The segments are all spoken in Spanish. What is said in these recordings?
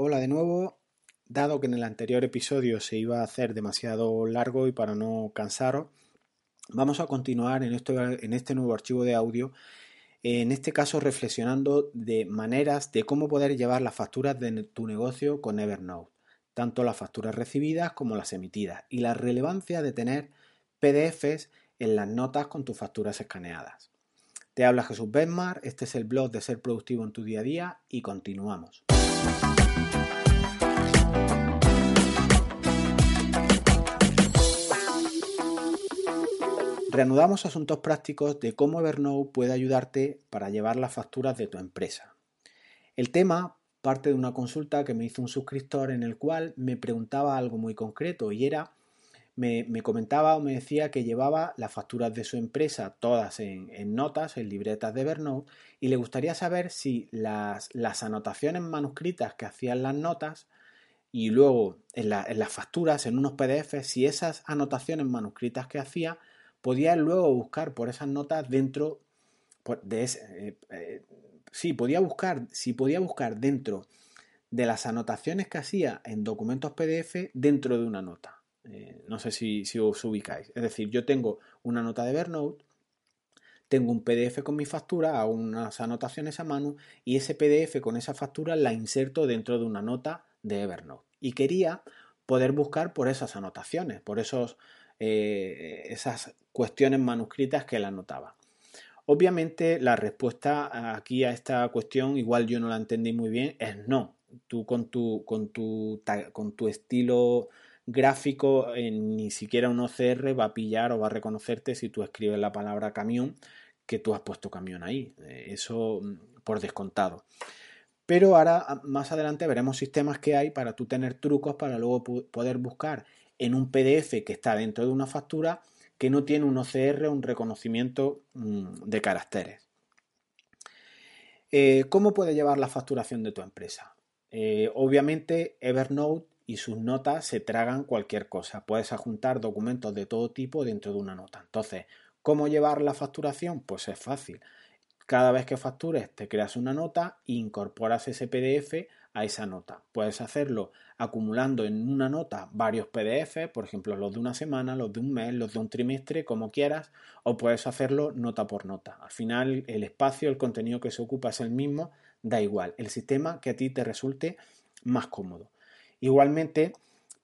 Hola de nuevo. Dado que en el anterior episodio se iba a hacer demasiado largo y para no cansaros, vamos a continuar en, este nuevo archivo de audio, en este caso reflexionando de maneras de cómo poder llevar las facturas de tu negocio con Evernote, tanto las facturas recibidas como las emitidas, y la relevancia de tener PDFs en las notas con tus facturas escaneadas. Te habla Jesús Benmar, este es el blog de Ser Productivo en tu día a día y continuamos. Reanudamos asuntos prácticos de cómo Evernote puede ayudarte para llevar las facturas de tu empresa. El tema parte de una consulta que me hizo un suscriptor en el cual me preguntaba algo muy concreto y era, me, comentaba o me decía que llevaba las facturas de su empresa todas en, notas, en libretas de Evernote y le gustaría saber si las, las anotaciones manuscritas que hacían las notas y luego en, en las facturas, en unos PDF, si esas anotaciones manuscritas que hacía podía luego buscar por esas notas dentro de eh, eh, sí, podía buscar, si podía buscar dentro de las anotaciones que hacía en documentos PDF dentro de una nota. Eh, no sé si, si, os ubicáis. Es decir, yo tengo una nota de Evernote, tengo un PDF con mi factura, hago unas anotaciones a mano y ese PDF con esa factura la inserto dentro de una nota de Evernote. Y quería poder buscar por esas anotaciones, por esos eh, esas cuestiones manuscritas que él anotaba. Obviamente la respuesta aquí a esta cuestión, igual yo no la entendí muy bien, es no. Tú con tu, con tu, con tu estilo gráfico, ni siquiera un OCR va a pillar o va a reconocerte si tú escribes la palabra camión, que tú has puesto camión ahí. Eh, eso mm, por descontado. Pero ahora, más adelante, veremos sistemas que hay para tú tener trucos para luego poder buscar en un PDF que está dentro de una factura que no tiene un OCR, un reconocimiento mm, de caracteres. Eh, ¿Cómo puede llevar la facturación de tu empresa? Eh, obviamente Evernote y sus notas se tragan cualquier cosa. Puedes adjuntar documentos de todo tipo dentro de una nota. Entonces, ¿cómo llevar la facturación? Pues es fácil. Cada vez que factures te creas una nota incorporas ese PDF a esa nota. Puedes hacerlo acumulando en una nota varios PDF, por ejemplo los de una semana, los de un mes, los de un trimestre, como quieras, o puedes hacerlo nota por nota. Al final el espacio, el contenido que se ocupa es el mismo, da igual, el sistema que a ti te resulte más cómodo. Igualmente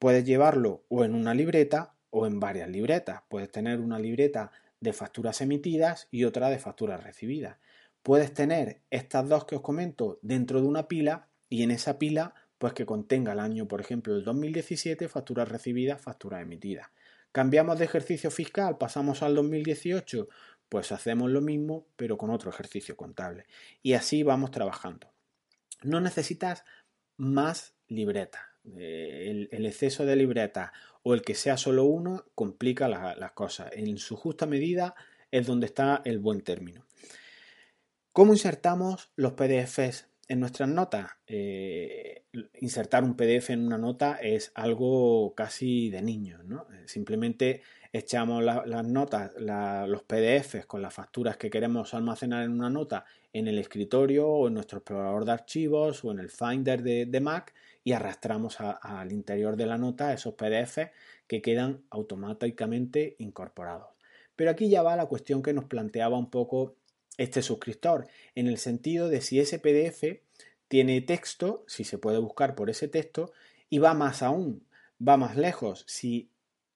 puedes llevarlo o en una libreta o en varias libretas. Puedes tener una libreta de facturas emitidas y otra de facturas recibidas. Puedes tener estas dos que os comento dentro de una pila y en esa pila pues que contenga el año, por ejemplo, el 2017, facturas recibidas, facturas emitidas. Cambiamos de ejercicio fiscal, pasamos al 2018, pues hacemos lo mismo, pero con otro ejercicio contable. Y así vamos trabajando. No necesitas más libretas. Eh, el, exceso de libretas o el que sea solo uno complica las cosas. En su justa medida es donde está el buen término. ¿Cómo insertamos los PDFs en nuestras notas, eh, insertar un PDF en una nota es algo casi de niños, ¿no? Simplemente echamos las notas, los PDFs con las facturas que queremos almacenar en una nota en el escritorio o en nuestro explorador de archivos o en el Finder de, Mac y arrastramos al interior de la nota esos PDFs que quedan automáticamente incorporados. Pero aquí ya va la cuestión que nos planteaba un poco este suscriptor, en el sentido de si ese PDF tiene texto, si se puede buscar por ese texto, y va más aún, va más lejos, si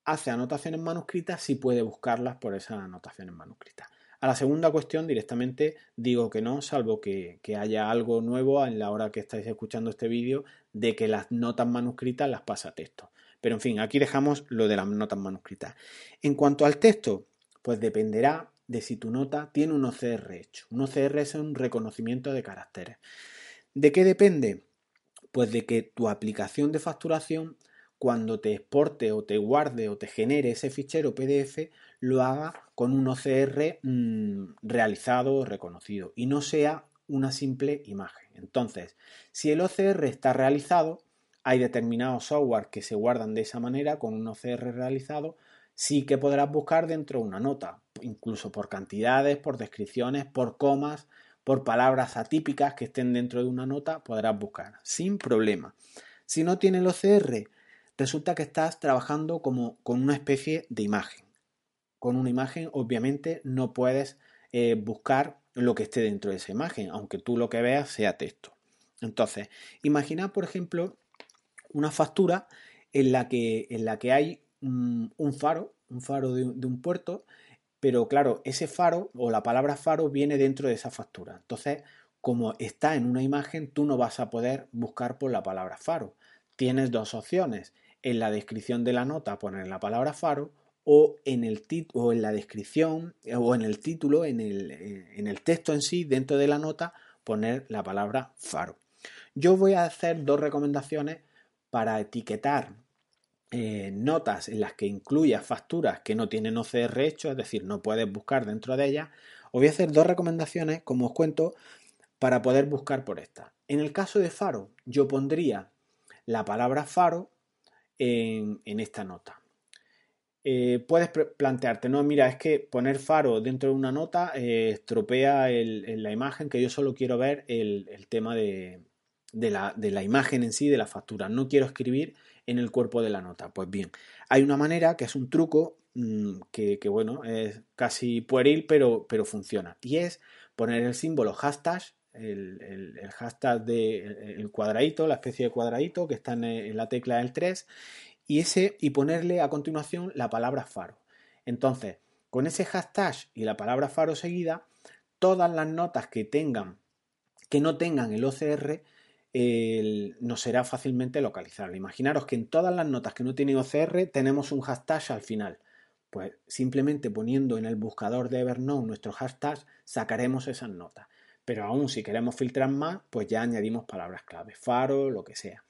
hace anotaciones manuscritas, si puede buscarlas por esas anotaciones manuscritas. A la segunda cuestión directamente digo que no, salvo que, que, haya algo nuevo en la hora que estáis escuchando este vídeo de que las notas manuscritas las pasa a texto. Pero en fin, aquí dejamos lo de las notas manuscritas. En cuanto al texto, pues dependerá de si tu nota tiene un OCR hecho. Un OCR es un reconocimiento de caracteres. ¿De qué depende? Pues de que tu aplicación de facturación, cuando te exporte o te guarde o te genere ese fichero PDF, lo haga con un OCR mm, realizado o reconocido y no sea una simple imagen. Entonces, si el OCR está realizado, hay determinados software que se guardan de esa manera con un OCR realizado, sí que podrás buscar dentro de una nota, incluso por cantidades, por descripciones, por comas, por palabras atípicas que estén dentro de una nota, podrás buscar sin problema. Si no tiene el OCR, resulta que estás trabajando como con una especie de imagen. Con una imagen, obviamente, no puedes eh, buscar lo que esté dentro de esa imagen, aunque tú lo que veas sea texto. Entonces, imagina, por ejemplo, una factura en la que, en la que hay un, faro, un faro de, un puerto, pero claro, ese faro o la palabra faro viene dentro de esa factura. Entonces, como está en una imagen, tú no vas a poder buscar por la palabra faro. Tienes dos opciones. En la descripción de la nota poner la palabra faro o en, el o en la descripción o en el título, en el texto en sí, dentro de la nota, poner la palabra faro. Yo voy a hacer dos recomendaciones para etiquetar eh, notas en las que incluya facturas que no tienen OCR hecho, es decir, no puedes buscar dentro de ellas, os voy a hacer dos recomendaciones, como os cuento, para poder buscar por esta. En el caso de faro, yo pondría la palabra faro en, esta nota. Eh, puedes plantearte, no, mira, es que poner faro dentro de una nota eh, estropea la imagen que yo solo quiero ver el, tema de, de, la, de la imagen en sí, de la factura. No quiero escribir en el cuerpo de la nota. Pues bien, hay una manera que es un truco mm, que, bueno, es casi pueril, pero, pero funciona. Y es poner el símbolo hashtag, el, hashtag del cuadradito, la especie de cuadradito que está en, la tecla del 3, y, ese, y ponerle a continuación la palabra faro. Entonces, con ese hashtag y la palabra faro seguida, todas las notas que tengan, que no tengan el OCR, no será fácilmente localizable. Imaginaros que en todas las notas que no tienen OCR tenemos un hashtag al final. Pues simplemente poniendo en el buscador de Evernote nuestro hashtag sacaremos esas notas. Pero aún si queremos filtrar más, pues ya añadimos palabras clave, faro, lo que sea.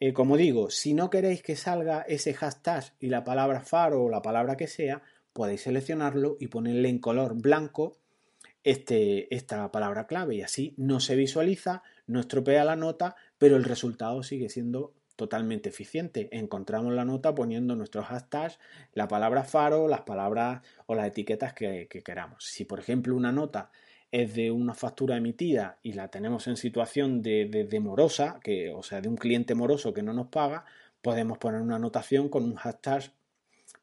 Eh, como digo, si no queréis que salga ese hashtag y la palabra faro o la palabra que sea, podéis seleccionarlo y ponerle en color blanco este, esta palabra clave y así no se visualiza, no estropea la nota, pero el resultado sigue siendo totalmente eficiente. Encontramos la nota poniendo nuestros hashtags, la palabra faro, las palabras o las etiquetas que, queramos. Si por ejemplo una nota es de una factura emitida y la tenemos en situación de, morosa, que, o sea, de un cliente moroso que no nos paga, podemos poner una anotación con un hashtag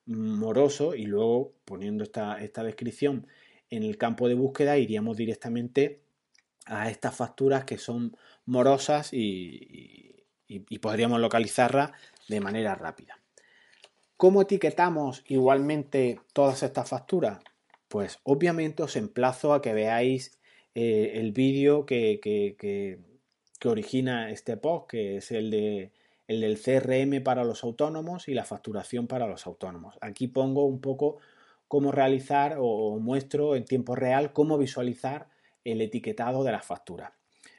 moroso y luego poniendo esta, esta descripción en el campo de búsqueda iríamos directamente a estas facturas que son morosas y, podríamos localizarlas de manera rápida. ¿Cómo etiquetamos igualmente todas estas facturas? Pues obviamente os emplazo a que veáis eh, el vídeo que, origina este post, que es el, de, el del CRM para los autónomos y la facturación para los autónomos. Aquí pongo un poco cómo realizar o muestro en tiempo real cómo visualizar el etiquetado de las facturas.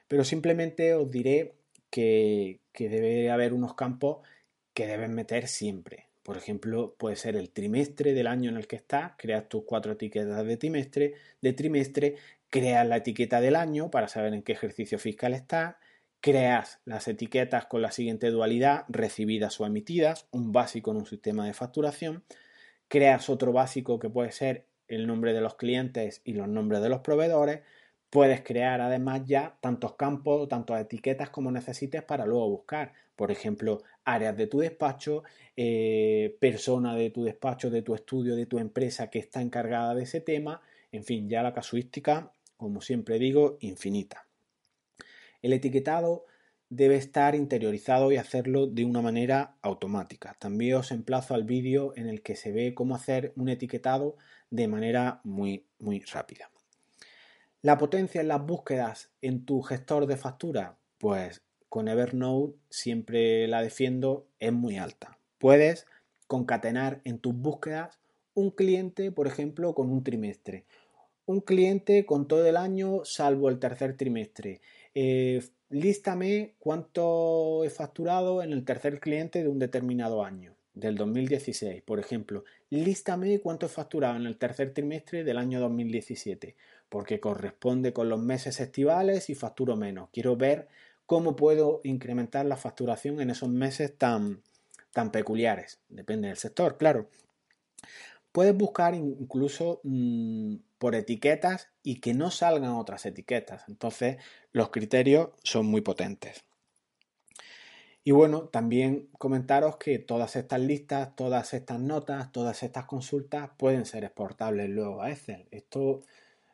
Pero simplemente os diré que, debe haber unos campos que deben meter siempre. Por ejemplo, puede ser el trimestre del año en el que estás, creas tus cuatro etiquetas de trimestre, de trimestre, creas la etiqueta del año para saber en qué ejercicio fiscal estás, creas las etiquetas con la siguiente dualidad, recibidas o emitidas, un básico en un sistema de facturación, creas otro básico que puede ser el nombre de los clientes y los nombres de los proveedores, Puedes crear además ya tantos campos, tantas etiquetas como necesites para luego buscar. Por ejemplo, áreas de tu despacho, eh, persona de tu despacho, de tu estudio, de tu empresa que está encargada de ese tema. En fin, ya la casuística, como siempre digo, infinita. El etiquetado debe estar interiorizado y hacerlo de una manera automática. También os emplazo al vídeo en el que se ve cómo hacer un etiquetado de manera muy, muy rápida. La potencia en las búsquedas en tu gestor de factura, pues con Evernote siempre la defiendo, es muy alta. Puedes concatenar en tus búsquedas un cliente, por ejemplo, con un trimestre. Un cliente con todo el año salvo el tercer trimestre. Eh, lístame cuánto he facturado en el tercer cliente de un determinado año, del 2016, por ejemplo. Lístame cuánto he facturado en el tercer trimestre del año 2017 porque corresponde con los meses estivales y facturo menos. Quiero ver cómo puedo incrementar la facturación en esos meses tan, tan peculiares. Depende del sector, claro. Puedes buscar incluso mm, por etiquetas y que no salgan otras etiquetas. Entonces, los criterios son muy potentes. Y bueno, también comentaros que todas estas listas, todas estas notas, todas estas consultas pueden ser exportables luego a Excel. Esto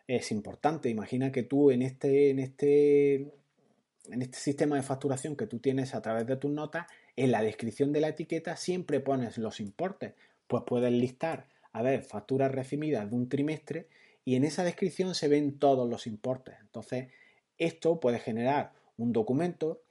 es importante. Imagina que tú en este, en este, en este sistema de facturación que tú tienes a través de tus notas, en la descripción de la etiqueta siempre pones los importes. Pues puedes listar, a ver, facturas recibidas de un trimestre y en esa descripción se ven todos los importes. Entonces, esto puede generar un documento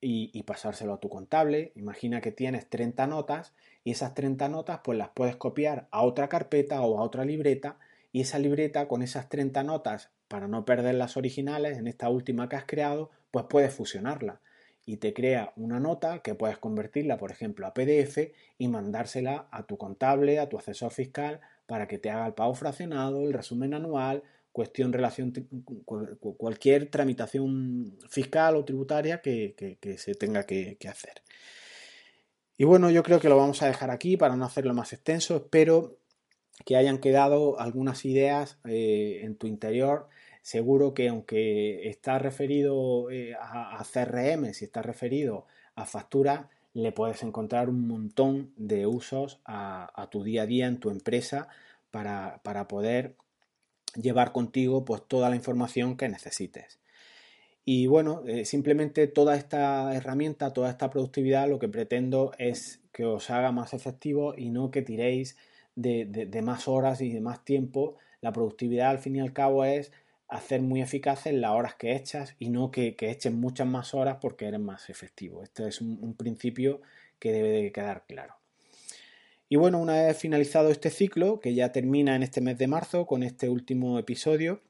y, pasárselo a tu contable. Imagina que tienes 30 notas y esas 30 notas pues las puedes copiar a otra carpeta o a otra libreta y esa libreta con esas 30 notas para no perder las originales en esta última que has creado pues puedes fusionarla y te crea una nota que puedes convertirla por ejemplo a PDF y mandársela a tu contable, a tu asesor fiscal para que te haga el pago fraccionado, el resumen anual, cuestión, relación, cualquier tramitación fiscal o tributaria que, se tenga que, hacer. Y bueno, yo creo que lo vamos a dejar aquí para no hacerlo más extenso. Espero que hayan quedado algunas ideas eh, en tu interior. Seguro que aunque está referido eh, a, CRM, si está referido a factura, le puedes encontrar un montón de usos a, tu día a día en tu empresa para, para poder llevar contigo pues toda la información que necesites. Y bueno, eh, simplemente toda esta herramienta, toda esta productividad, lo que pretendo es que os haga más efectivo y no que tiréis de, más horas y de más tiempo. La productividad al fin y al cabo es hacer muy eficaces las horas que echas y no que, que eches muchas más horas porque eres más efectivo. Este es un, un principio que debe de quedar claro. Y bueno, una vez finalizado este ciclo, que ya termina en este mes de marzo con este último episodio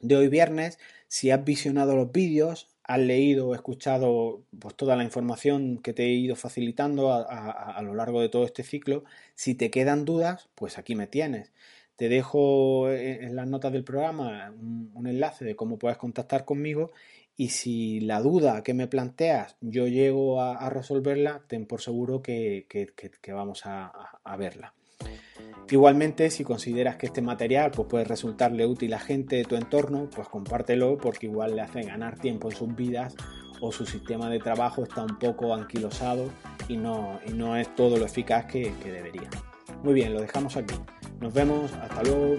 de hoy viernes, si has visionado los vídeos, has leído o escuchado pues, toda la información que te he ido facilitando a, lo largo de todo este ciclo, si te quedan dudas, pues aquí me tienes. Te dejo en las notas del programa un enlace de cómo puedes contactar conmigo y si la duda que me planteas yo llego a, resolverla, ten por seguro que, vamos a, verla. Igualmente, si consideras que este material pues, puede resultarle útil a gente de tu entorno, pues compártelo porque igual le hace ganar tiempo en sus vidas o su sistema de trabajo está un poco anquilosado y no, y no es todo lo eficaz que, que debería. Muy bien, lo dejamos aquí. Nos vemos, hasta luego.